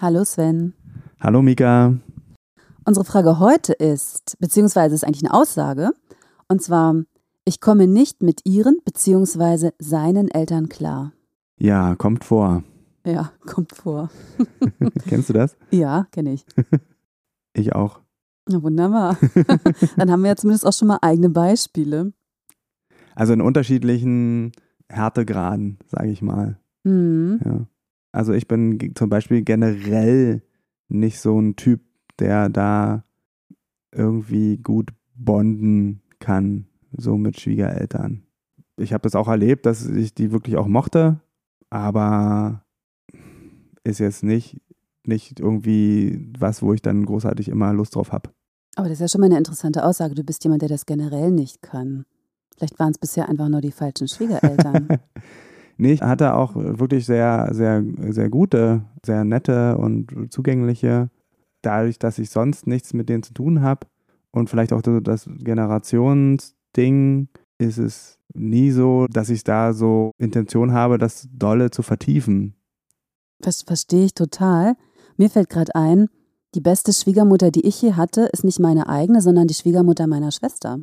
Hallo Sven. Hallo Mika. Unsere Frage heute ist, beziehungsweise ist eigentlich eine Aussage, und zwar, ich komme nicht mit ihren beziehungsweise seinen Eltern klar. Ja, kommt vor. Ja, kommt vor. Kennst du das? Ja, kenne ich. ich auch. Na, wunderbar. Dann haben wir ja zumindest auch schon mal eigene Beispiele. Also in unterschiedlichen Härtegraden, sage ich mal. Mhm. Ja. Also ich bin zum Beispiel generell nicht so ein Typ, der da irgendwie gut bonden kann, so mit Schwiegereltern. Ich habe das auch erlebt, dass ich die wirklich auch mochte, aber ist jetzt nicht, nicht irgendwie was, wo ich dann großartig immer Lust drauf habe. Aber das ist ja schon mal eine interessante Aussage. Du bist jemand, der das generell nicht kann. Vielleicht waren es bisher einfach nur die falschen Schwiegereltern. Nee, ich hatte auch wirklich sehr, sehr, sehr gute, sehr nette und zugängliche, dadurch, dass ich sonst nichts mit denen zu tun habe. Und vielleicht auch das Generationsding ist es nie so, dass ich da so Intention habe, das dolle zu vertiefen. Das verstehe ich total. Mir fällt gerade ein, die beste Schwiegermutter, die ich je hatte, ist nicht meine eigene, sondern die Schwiegermutter meiner Schwester.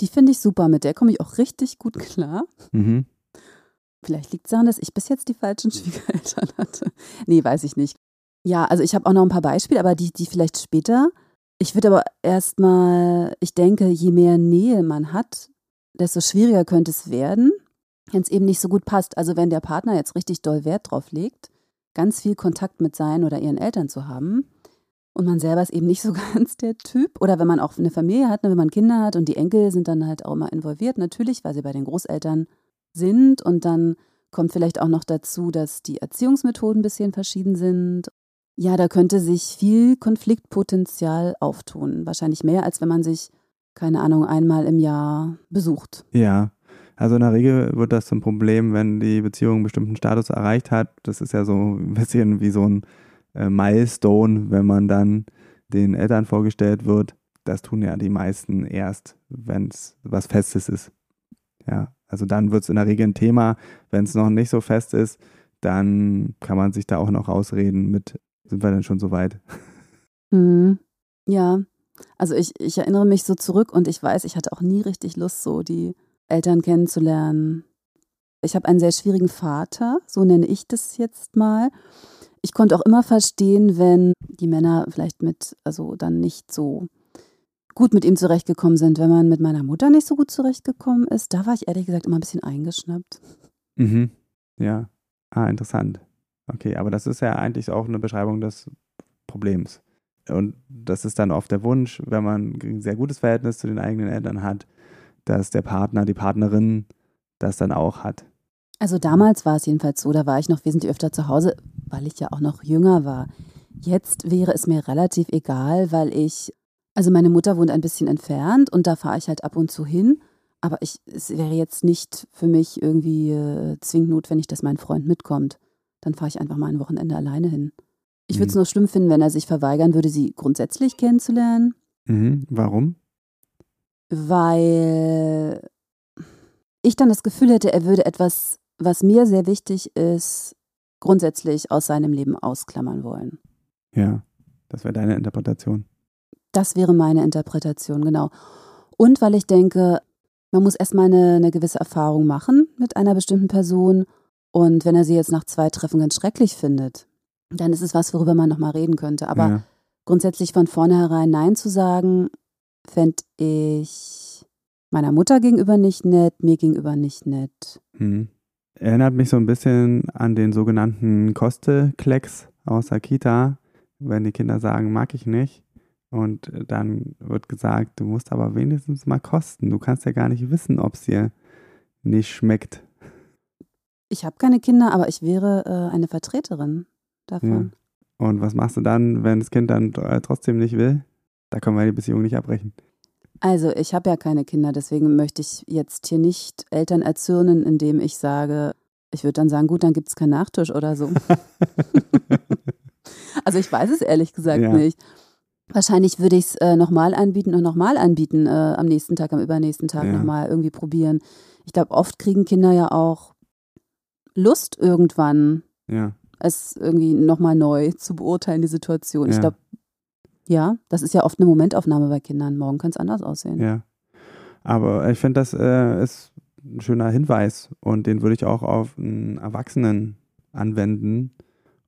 Die finde ich super, mit der komme ich auch richtig gut klar. Mhm. Vielleicht liegt es daran, dass ich bis jetzt die falschen Schwiegereltern hatte. Nee, weiß ich nicht. Ja, also ich habe auch noch ein paar Beispiele, aber die, die vielleicht später. Ich würde aber erstmal, ich denke, je mehr Nähe man hat, desto schwieriger könnte es werden, wenn es eben nicht so gut passt. Also wenn der Partner jetzt richtig doll Wert drauf legt, ganz viel Kontakt mit seinen oder ihren Eltern zu haben und man selber ist eben nicht so ganz der Typ. Oder wenn man auch eine Familie hat, ne, wenn man Kinder hat und die Enkel sind dann halt auch immer involviert, natürlich, weil sie bei den Großeltern sind und dann kommt vielleicht auch noch dazu, dass die Erziehungsmethoden ein bisschen verschieden sind. Ja, da könnte sich viel Konfliktpotenzial auftun. Wahrscheinlich mehr, als wenn man sich, keine Ahnung, einmal im Jahr besucht. Ja, also in der Regel wird das zum Problem, wenn die Beziehung einen bestimmten Status erreicht hat. Das ist ja so ein bisschen wie so ein äh, Milestone, wenn man dann den Eltern vorgestellt wird. Das tun ja die meisten erst, wenn es was Festes ist. Ja, also dann wird es in der Regel ein Thema. Wenn es noch nicht so fest ist, dann kann man sich da auch noch ausreden mit, sind wir denn schon so weit? Mhm. Ja, also ich, ich erinnere mich so zurück und ich weiß, ich hatte auch nie richtig Lust, so die Eltern kennenzulernen. Ich habe einen sehr schwierigen Vater, so nenne ich das jetzt mal. Ich konnte auch immer verstehen, wenn die Männer vielleicht mit, also dann nicht so gut mit ihm zurechtgekommen sind. Wenn man mit meiner Mutter nicht so gut zurechtgekommen ist, da war ich ehrlich gesagt immer ein bisschen eingeschnappt. Mhm. Ja. Ah, interessant. Okay, aber das ist ja eigentlich auch eine Beschreibung des Problems. Und das ist dann oft der Wunsch, wenn man ein sehr gutes Verhältnis zu den eigenen Eltern hat, dass der Partner, die Partnerin das dann auch hat. Also damals war es jedenfalls so, da war ich noch wesentlich öfter zu Hause, weil ich ja auch noch jünger war. Jetzt wäre es mir relativ egal, weil ich also meine Mutter wohnt ein bisschen entfernt und da fahre ich halt ab und zu hin. Aber ich, es wäre jetzt nicht für mich irgendwie äh, zwingend notwendig, dass mein Freund mitkommt. Dann fahre ich einfach mal ein Wochenende alleine hin. Ich würde es mhm. nur schlimm finden, wenn er sich verweigern würde, sie grundsätzlich kennenzulernen. Mhm. Warum? Weil ich dann das Gefühl hätte, er würde etwas, was mir sehr wichtig ist, grundsätzlich aus seinem Leben ausklammern wollen. Ja, das wäre deine Interpretation. Das wäre meine Interpretation, genau. Und weil ich denke, man muss erstmal eine, eine gewisse Erfahrung machen mit einer bestimmten Person. Und wenn er sie jetzt nach zwei Treffen ganz schrecklich findet, dann ist es was, worüber man nochmal reden könnte. Aber ja. grundsätzlich von vornherein Nein zu sagen, fände ich meiner Mutter gegenüber nicht nett, mir gegenüber nicht nett. Hm. Erinnert mich so ein bisschen an den sogenannten Kosteklecks aus der Kita, wenn die Kinder sagen, mag ich nicht. Und dann wird gesagt, du musst aber wenigstens mal kosten. Du kannst ja gar nicht wissen, ob es dir nicht schmeckt. Ich habe keine Kinder, aber ich wäre äh, eine Vertreterin davon. Und was machst du dann, wenn das Kind dann äh, trotzdem nicht will? Da können wir die Beziehung nicht abbrechen. Also ich habe ja keine Kinder, deswegen möchte ich jetzt hier nicht Eltern erzürnen, indem ich sage, ich würde dann sagen, gut, dann gibt es keinen Nachtisch oder so. also ich weiß es ehrlich gesagt ja. nicht. Wahrscheinlich würde ich es äh, nochmal anbieten und nochmal anbieten, äh, am nächsten Tag, am übernächsten Tag ja. nochmal irgendwie probieren. Ich glaube, oft kriegen Kinder ja auch Lust irgendwann, ja. es irgendwie nochmal neu zu beurteilen, die Situation. Ja. Ich glaube, ja, das ist ja oft eine Momentaufnahme bei Kindern. Morgen kann es anders aussehen. Ja. Aber ich finde, das äh, ist ein schöner Hinweis und den würde ich auch auf einen Erwachsenen anwenden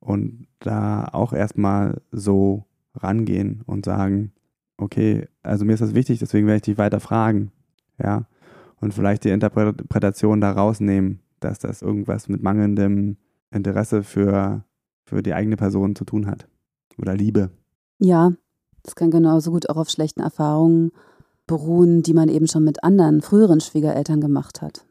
und da auch erstmal so rangehen und sagen, okay, also mir ist das wichtig, deswegen werde ich dich weiter fragen. Ja. Und vielleicht die Interpretation da rausnehmen, dass das irgendwas mit mangelndem Interesse für, für die eigene Person zu tun hat. Oder Liebe. Ja, das kann genauso gut auch auf schlechten Erfahrungen beruhen, die man eben schon mit anderen früheren Schwiegereltern gemacht hat.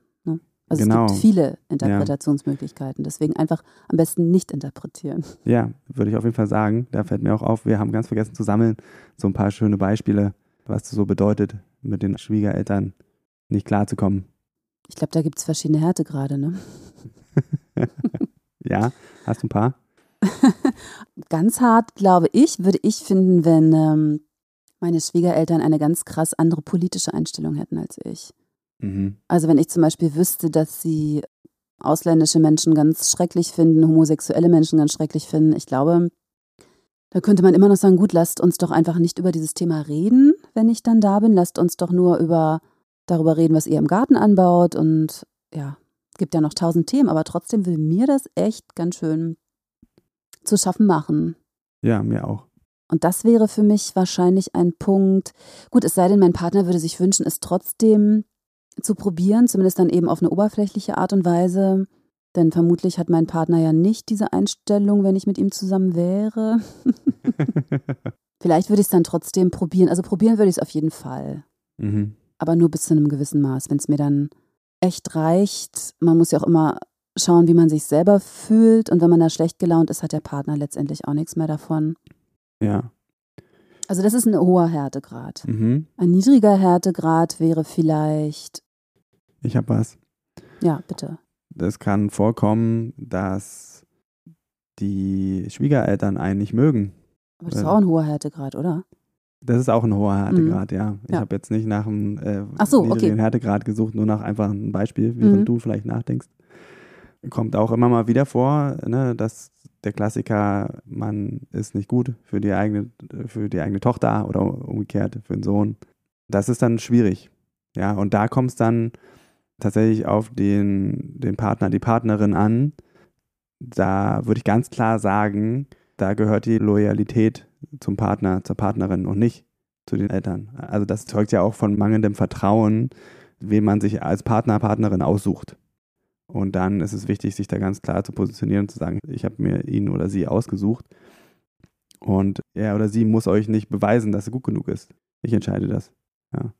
Also genau. es gibt viele Interpretationsmöglichkeiten, deswegen einfach am besten nicht interpretieren. Ja, würde ich auf jeden Fall sagen. Da fällt mir auch auf, wir haben ganz vergessen zu sammeln, so ein paar schöne Beispiele, was das so bedeutet, mit den Schwiegereltern nicht klarzukommen. Ich glaube, da gibt es verschiedene Härtegrade, ne? ja, hast du ein paar? ganz hart, glaube ich, würde ich finden, wenn ähm, meine Schwiegereltern eine ganz krass andere politische Einstellung hätten als ich. Mhm. Also wenn ich zum Beispiel wüsste, dass sie ausländische Menschen ganz schrecklich finden, homosexuelle Menschen ganz schrecklich finden, ich glaube, da könnte man immer noch sagen, gut, lasst uns doch einfach nicht über dieses Thema reden, wenn ich dann da bin. Lasst uns doch nur über darüber reden, was ihr im Garten anbaut. Und ja, es gibt ja noch tausend Themen, aber trotzdem will mir das echt ganz schön zu schaffen machen. Ja, mir auch. Und das wäre für mich wahrscheinlich ein Punkt. Gut, es sei denn, mein Partner würde sich wünschen, es trotzdem zu probieren, zumindest dann eben auf eine oberflächliche Art und Weise. Denn vermutlich hat mein Partner ja nicht diese Einstellung, wenn ich mit ihm zusammen wäre. Vielleicht würde ich es dann trotzdem probieren. Also probieren würde ich es auf jeden Fall. Mhm. Aber nur bis zu einem gewissen Maß. Wenn es mir dann echt reicht, man muss ja auch immer schauen, wie man sich selber fühlt. Und wenn man da schlecht gelaunt ist, hat der Partner letztendlich auch nichts mehr davon. Ja. Also das ist ein hoher Härtegrad. Mhm. Ein niedriger Härtegrad wäre vielleicht. Ich habe was. Ja, bitte. Es kann vorkommen, dass die Schwiegereltern einen nicht mögen. Aber das ist auch ein hoher Härtegrad, oder? Das ist auch ein hoher Härtegrad, mhm. ja. Ich ja. habe jetzt nicht nach einem äh, so, niedrigen okay. Härtegrad gesucht, nur nach einfach einem Beispiel, während mhm. du vielleicht nachdenkst kommt auch immer mal wieder vor, ne, dass der Klassiker, man ist nicht gut für die eigene, für die eigene Tochter oder umgekehrt für den Sohn. Das ist dann schwierig. Ja, und da kommt es dann tatsächlich auf den, den Partner, die Partnerin an. Da würde ich ganz klar sagen, da gehört die Loyalität zum Partner, zur Partnerin und nicht zu den Eltern. Also das zeugt ja auch von mangelndem Vertrauen, wen man sich als Partner, Partnerin aussucht. Und dann ist es wichtig, sich da ganz klar zu positionieren und zu sagen, ich habe mir ihn oder sie ausgesucht. Und er oder sie muss euch nicht beweisen, dass er gut genug ist. Ich entscheide das. Ja.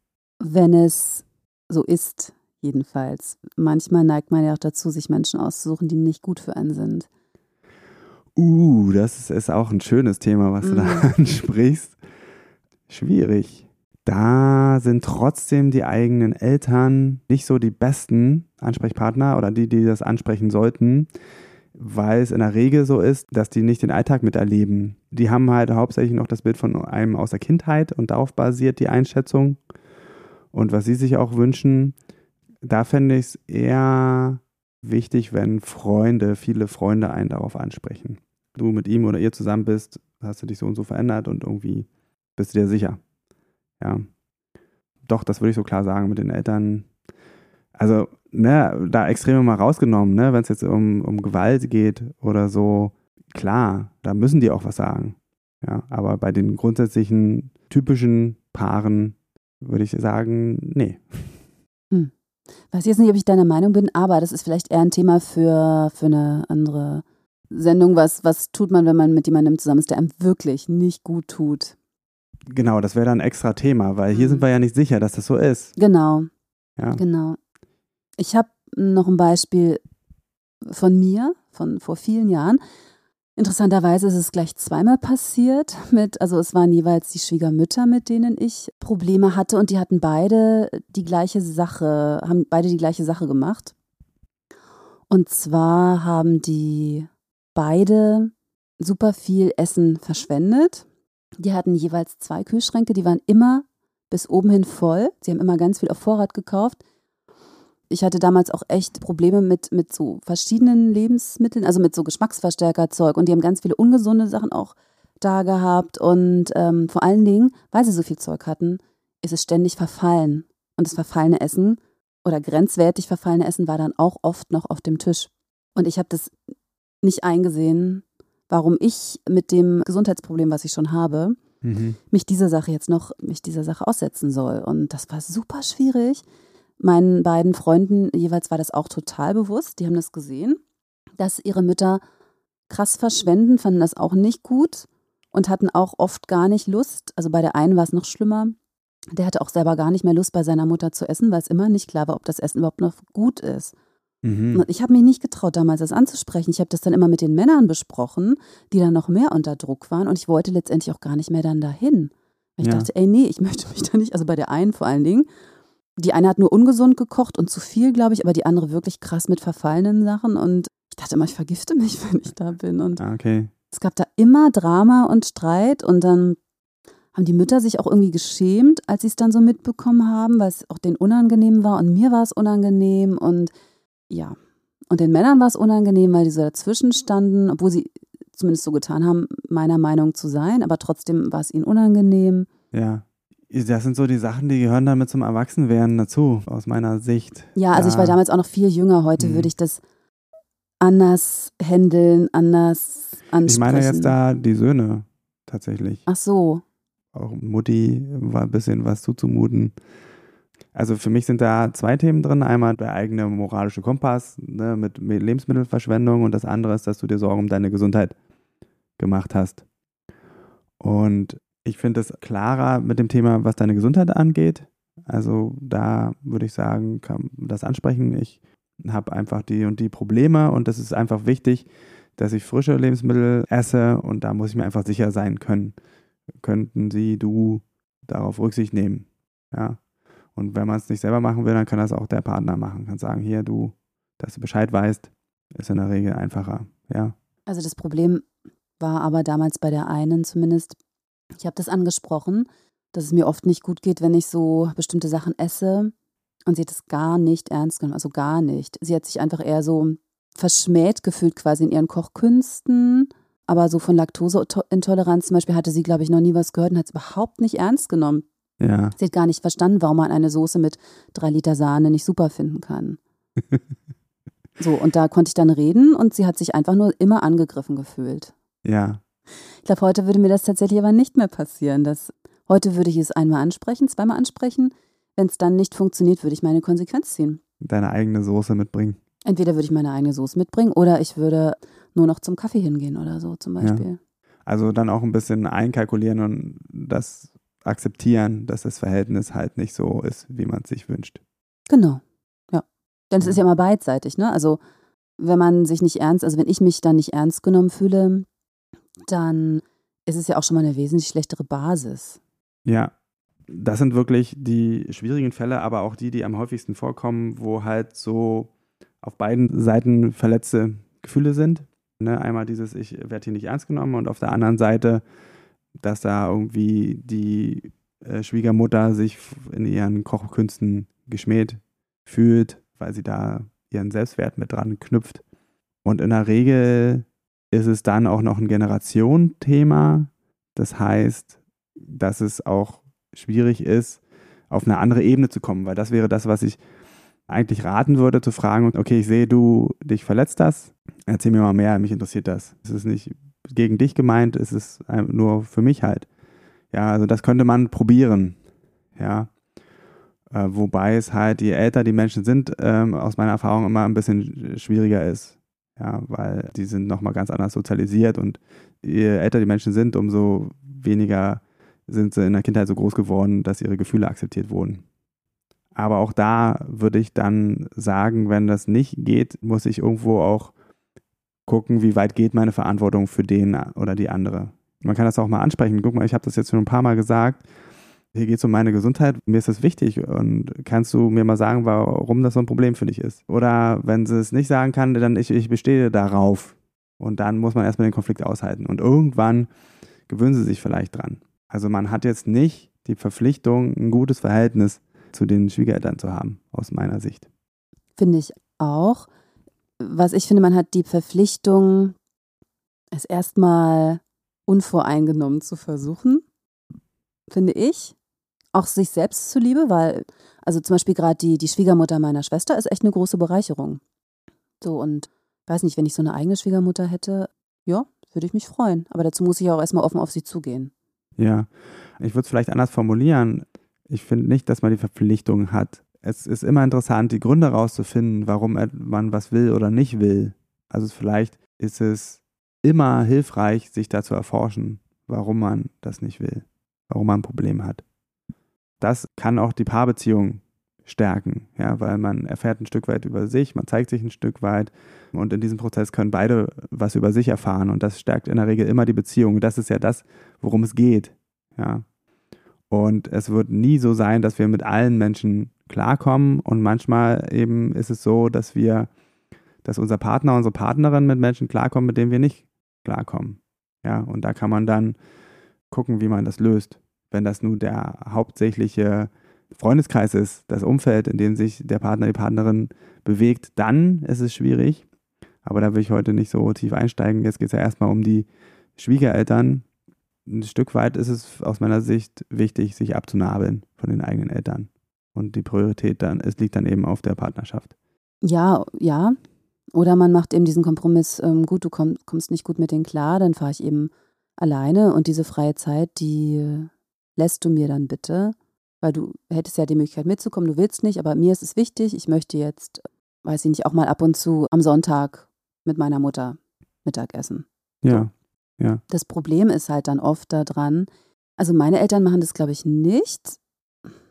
Wenn es so ist, jedenfalls. Manchmal neigt man ja auch dazu, sich Menschen auszusuchen, die nicht gut für einen sind. Uh, das ist, auch ein schönes Thema, was mm. du da mhm. ansprichst. Schwierig da sind trotzdem die eigenen Eltern nicht so die besten Ansprechpartner oder die, die das ansprechen sollten, weil es in der Regel so ist, dass die nicht den Alltag miterleben. Die haben halt hauptsächlich noch das Bild von einem aus der Kindheit und darauf basiert die Einschätzung. Und was sie sich auch wünschen, da fände ich es eher wichtig, wenn Freunde, viele Freunde einen darauf ansprechen. Du mit ihm oder ihr zusammen bist, hast du dich so und so verändert und irgendwie bist du dir sicher ja, doch, das würde ich so klar sagen mit den Eltern. Also, ne, da Extreme mal rausgenommen, ne, wenn es jetzt um, um Gewalt geht oder so, klar, da müssen die auch was sagen. Ja, aber bei den grundsätzlichen typischen Paaren würde ich sagen, nee. Hm. Weiß jetzt nicht, ob ich deiner Meinung bin, aber das ist vielleicht eher ein Thema für, für eine andere Sendung. Was, was tut man, wenn man mit jemandem zusammen ist, der einem wirklich nicht gut tut? Genau, das wäre dann ein extra Thema, weil hier mhm. sind wir ja nicht sicher, dass das so ist. Genau. Ja. Genau. Ich habe noch ein Beispiel von mir, von vor vielen Jahren. Interessanterweise ist es gleich zweimal passiert mit, also es waren jeweils die Schwiegermütter, mit denen ich Probleme hatte und die hatten beide die gleiche Sache, haben beide die gleiche Sache gemacht. Und zwar haben die beide super viel Essen verschwendet. Die hatten jeweils zwei Kühlschränke, die waren immer bis oben hin voll. Sie haben immer ganz viel auf Vorrat gekauft. Ich hatte damals auch echt Probleme mit, mit so verschiedenen Lebensmitteln, also mit so Geschmacksverstärkerzeug. Und die haben ganz viele ungesunde Sachen auch da gehabt. Und ähm, vor allen Dingen, weil sie so viel Zeug hatten, ist es ständig verfallen. Und das verfallene Essen oder grenzwertig verfallene Essen war dann auch oft noch auf dem Tisch. Und ich habe das nicht eingesehen, warum ich mit dem Gesundheitsproblem, was ich schon habe, mhm. mich dieser Sache jetzt noch, mich dieser Sache aussetzen soll und das war super schwierig Meinen beiden Freunden jeweils war das auch total bewusst. Die haben das gesehen, dass ihre Mütter krass verschwenden, fanden das auch nicht gut und hatten auch oft gar nicht Lust. Also bei der einen war es noch schlimmer. Der hatte auch selber gar nicht mehr Lust, bei seiner Mutter zu essen, weil es immer nicht klar war, ob das Essen überhaupt noch gut ist. Mhm. Ich habe mich nicht getraut, damals das anzusprechen. Ich habe das dann immer mit den Männern besprochen, die dann noch mehr unter Druck waren. Und ich wollte letztendlich auch gar nicht mehr dann dahin. Ich ja. dachte, ey, nee, ich möchte mich da nicht, also bei der einen vor allen Dingen, die eine hat nur ungesund gekocht und zu viel, glaube ich, aber die andere wirklich krass mit verfallenen Sachen. Und ich dachte immer, ich vergifte mich, wenn ich da bin. Und ah, okay. es gab da immer Drama und Streit und dann haben die Mütter sich auch irgendwie geschämt, als sie es dann so mitbekommen haben, weil es auch denen unangenehm war und mir war es unangenehm und ja. Und den Männern war es unangenehm, weil die so dazwischen standen, obwohl sie zumindest so getan haben, meiner Meinung zu sein, aber trotzdem war es ihnen unangenehm. Ja. Das sind so die Sachen, die gehören damit zum Erwachsenwerden dazu, aus meiner Sicht. Ja, also ja. ich war damals auch noch viel jünger. Heute hm. würde ich das anders handeln, anders ansprechen. Ich meine jetzt da die Söhne tatsächlich. Ach so. Auch Mutti war ein bisschen was zuzumuten. Also für mich sind da zwei Themen drin. Einmal der eigene moralische Kompass ne, mit Lebensmittelverschwendung und das andere ist, dass du dir Sorgen um deine Gesundheit gemacht hast. Und ich finde es klarer mit dem Thema, was deine Gesundheit angeht. Also da würde ich sagen, kann das ansprechen. Ich habe einfach die und die Probleme und es ist einfach wichtig, dass ich frische Lebensmittel esse und da muss ich mir einfach sicher sein können. Könnten sie, du darauf Rücksicht nehmen. Ja. Und wenn man es nicht selber machen will, dann kann das auch der Partner machen. Kann sagen, hier, du, dass du Bescheid weißt, ist in der Regel einfacher. Ja. Also das Problem war aber damals bei der einen zumindest, ich habe das angesprochen, dass es mir oft nicht gut geht, wenn ich so bestimmte Sachen esse. Und sie hat es gar nicht ernst genommen, also gar nicht. Sie hat sich einfach eher so verschmäht gefühlt quasi in ihren Kochkünsten. Aber so von Laktoseintoleranz zum Beispiel hatte sie, glaube ich, noch nie was gehört und hat es überhaupt nicht ernst genommen. Ja. Sie hat gar nicht verstanden, warum man eine Soße mit drei Liter Sahne nicht super finden kann. so, und da konnte ich dann reden und sie hat sich einfach nur immer angegriffen gefühlt. Ja. Ich glaube, heute würde mir das tatsächlich aber nicht mehr passieren. Dass, heute würde ich es einmal ansprechen, zweimal ansprechen. Wenn es dann nicht funktioniert, würde ich meine Konsequenz ziehen. Deine eigene Soße mitbringen. Entweder würde ich meine eigene Soße mitbringen oder ich würde nur noch zum Kaffee hingehen oder so zum Beispiel. Ja. Also dann auch ein bisschen einkalkulieren und das akzeptieren, dass das Verhältnis halt nicht so ist, wie man es sich wünscht. Genau, ja. Denn es ist ja immer beidseitig, ne? Also wenn man sich nicht ernst, also wenn ich mich dann nicht ernst genommen fühle, dann ist es ja auch schon mal eine wesentlich schlechtere Basis. Ja, das sind wirklich die schwierigen Fälle, aber auch die, die am häufigsten vorkommen, wo halt so auf beiden Seiten verletzte Gefühle sind. Ne, einmal dieses, ich werde hier nicht ernst genommen und auf der anderen Seite, dass da irgendwie die äh, Schwiegermutter sich in ihren Kochkünsten geschmäht fühlt, weil sie da ihren Selbstwert mit dran knüpft. Und in der Regel ist es dann auch noch ein Generationenthema. Das heißt, dass es auch schwierig ist, auf eine andere Ebene zu kommen, weil das wäre das, was ich eigentlich raten würde, zu fragen, okay, ich sehe, du dich verletzt das, erzähl mir mal mehr, mich interessiert das. Es ist nicht gegen dich gemeint, es ist nur für mich halt. Ja, also das könnte man probieren. Ja. Äh, wobei es halt, je älter die Menschen sind, ähm, aus meiner Erfahrung immer ein bisschen schwieriger ist. Ja, weil die sind nochmal ganz anders sozialisiert und je älter die Menschen sind, umso weniger sind sie in der Kindheit so groß geworden, dass ihre Gefühle akzeptiert wurden. Aber auch da würde ich dann sagen, wenn das nicht geht, muss ich irgendwo auch gucken, wie weit geht meine Verantwortung für den oder die andere. Man kann das auch mal ansprechen. Guck mal, ich habe das jetzt schon ein paar Mal gesagt. Hier geht es um meine Gesundheit. Mir ist das wichtig. Und kannst du mir mal sagen, warum das so ein Problem für dich ist? Oder wenn sie es nicht sagen kann, dann ich, ich bestehe darauf. Und dann muss man erstmal den Konflikt aushalten. Und irgendwann gewöhnen sie sich vielleicht dran. Also man hat jetzt nicht die Verpflichtung, ein gutes Verhältnis zu den Schwiegereltern zu haben, aus meiner Sicht. Finde ich auch. Was ich finde, man hat die Verpflichtung, es erstmal unvoreingenommen zu versuchen, finde ich. Auch sich selbst zuliebe, weil, also zum Beispiel gerade die, die Schwiegermutter meiner Schwester ist echt eine große Bereicherung. So, und weiß nicht, wenn ich so eine eigene Schwiegermutter hätte, ja, würde ich mich freuen. Aber dazu muss ich auch erstmal offen auf sie zugehen. Ja, ich würde es vielleicht anders formulieren. Ich finde nicht, dass man die Verpflichtung hat. Es ist immer interessant, die Gründe rauszufinden, warum man was will oder nicht will. Also vielleicht ist es immer hilfreich, sich da zu erforschen, warum man das nicht will, warum man ein Problem hat. Das kann auch die Paarbeziehung stärken, ja, weil man erfährt ein Stück weit über sich, man zeigt sich ein Stück weit und in diesem Prozess können beide was über sich erfahren und das stärkt in der Regel immer die Beziehung. Das ist ja das, worum es geht, ja. Und es wird nie so sein, dass wir mit allen Menschen klarkommen und manchmal eben ist es so, dass wir, dass unser Partner, unsere Partnerin mit Menschen klarkommen, mit denen wir nicht klarkommen. Ja, und da kann man dann gucken, wie man das löst. Wenn das nun der hauptsächliche Freundeskreis ist, das Umfeld, in dem sich der Partner, die Partnerin bewegt, dann ist es schwierig. Aber da will ich heute nicht so tief einsteigen. Jetzt geht es ja erstmal um die Schwiegereltern. Ein Stück weit ist es aus meiner Sicht wichtig, sich abzunabeln von den eigenen Eltern. Und die Priorität dann, es liegt dann eben auf der Partnerschaft. Ja, ja. Oder man macht eben diesen Kompromiss, ähm, gut, du komm, kommst nicht gut mit denen klar, dann fahre ich eben alleine und diese freie Zeit, die lässt du mir dann bitte weil du hättest ja die Möglichkeit mitzukommen, du willst nicht, aber mir ist es wichtig, ich möchte jetzt, weiß ich nicht, auch mal ab und zu am Sonntag mit meiner Mutter Mittag essen. Ja, ja. Das Problem ist halt dann oft daran, also meine Eltern machen das, glaube ich, nicht.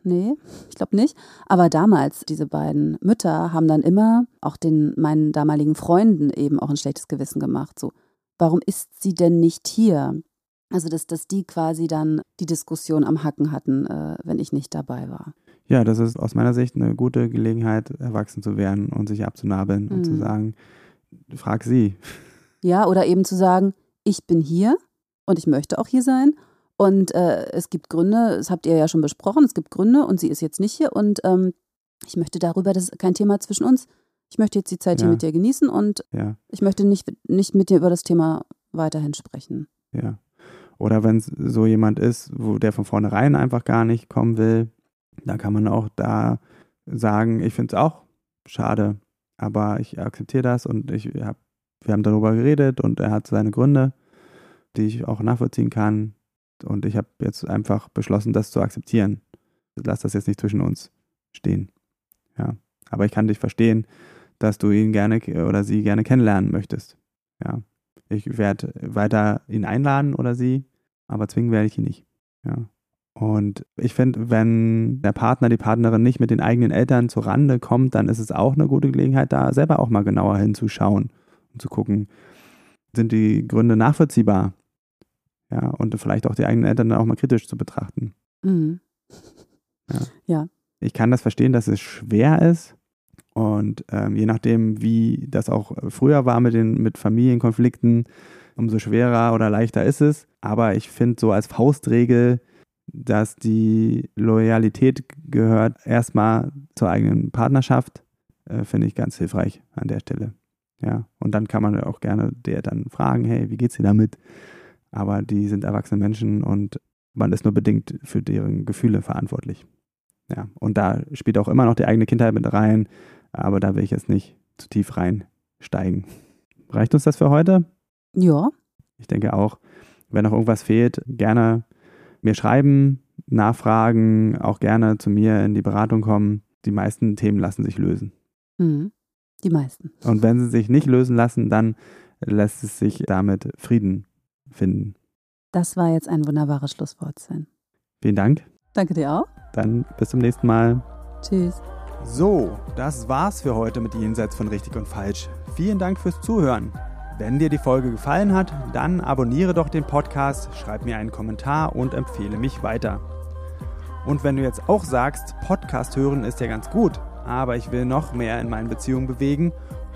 Nee, ich glaube nicht. Aber damals, diese beiden Mütter haben dann immer auch den meinen damaligen Freunden eben auch ein schlechtes Gewissen gemacht. So, warum ist sie denn nicht hier? Also, dass, dass die quasi dann die Diskussion am Hacken hatten, äh, wenn ich nicht dabei war. Ja, das ist aus meiner Sicht eine gute Gelegenheit, erwachsen zu werden und sich abzunabeln mhm. und zu mhm. sagen, frag sie. Ja, oder eben zu sagen, ich bin hier und ich möchte auch hier sein. Und äh, es gibt Gründe, das habt ihr ja schon besprochen, es gibt Gründe und sie ist jetzt nicht hier und ähm, ich möchte darüber, das ist kein Thema zwischen uns. Ich möchte jetzt die Zeit ja. hier mit dir genießen und ja. ich möchte nicht, nicht mit dir über das Thema weiterhin sprechen. Ja. Oder wenn es so jemand ist, wo der von vornherein einfach gar nicht kommen will, da kann man auch da sagen, ich finde es auch schade, aber ich akzeptiere das und ich hab, wir haben darüber geredet und er hat seine Gründe, die ich auch nachvollziehen kann. Und ich habe jetzt einfach beschlossen, das zu akzeptieren. Lass das jetzt nicht zwischen uns stehen. Ja. Aber ich kann dich verstehen, dass du ihn gerne oder sie gerne kennenlernen möchtest. Ja. Ich werde weiter ihn einladen oder sie, aber zwingen werde ich ihn nicht. Ja. Und ich finde, wenn der Partner, die Partnerin nicht mit den eigenen Eltern zur Rande kommt, dann ist es auch eine gute Gelegenheit, da selber auch mal genauer hinzuschauen und zu gucken, sind die Gründe nachvollziehbar? Ja, und vielleicht auch die eigenen Eltern dann auch mal kritisch zu betrachten. Mhm. Ja. ja. Ich kann das verstehen, dass es schwer ist. Und ähm, je nachdem, wie das auch früher war mit den mit Familienkonflikten, umso schwerer oder leichter ist es. Aber ich finde so als Faustregel, dass die Loyalität gehört erstmal zur eigenen Partnerschaft, äh, finde ich ganz hilfreich an der Stelle. Ja, und dann kann man auch gerne der dann fragen, hey, wie geht's dir damit? Aber die sind erwachsene Menschen und man ist nur bedingt für deren Gefühle verantwortlich. Ja, und da spielt auch immer noch die eigene Kindheit mit rein, aber da will ich jetzt nicht zu tief reinsteigen. Reicht uns das für heute? Ja. Ich denke auch, wenn noch irgendwas fehlt, gerne mir schreiben, nachfragen, auch gerne zu mir in die Beratung kommen. Die meisten Themen lassen sich lösen. Mhm. Die meisten. Und wenn sie sich nicht lösen lassen, dann lässt es sich damit Frieden finden. Das war jetzt ein wunderbares Schlusswort, Sven. Vielen Dank. Danke dir auch. Dann bis zum nächsten Mal. Tschüss. So, das war's für heute mit Jenseits von Richtig und Falsch. Vielen Dank fürs Zuhören. Wenn dir die Folge gefallen hat, dann abonniere doch den Podcast, schreib mir einen Kommentar und empfehle mich weiter. Und wenn du jetzt auch sagst, Podcast hören ist ja ganz gut, aber ich will noch mehr in meinen Beziehungen bewegen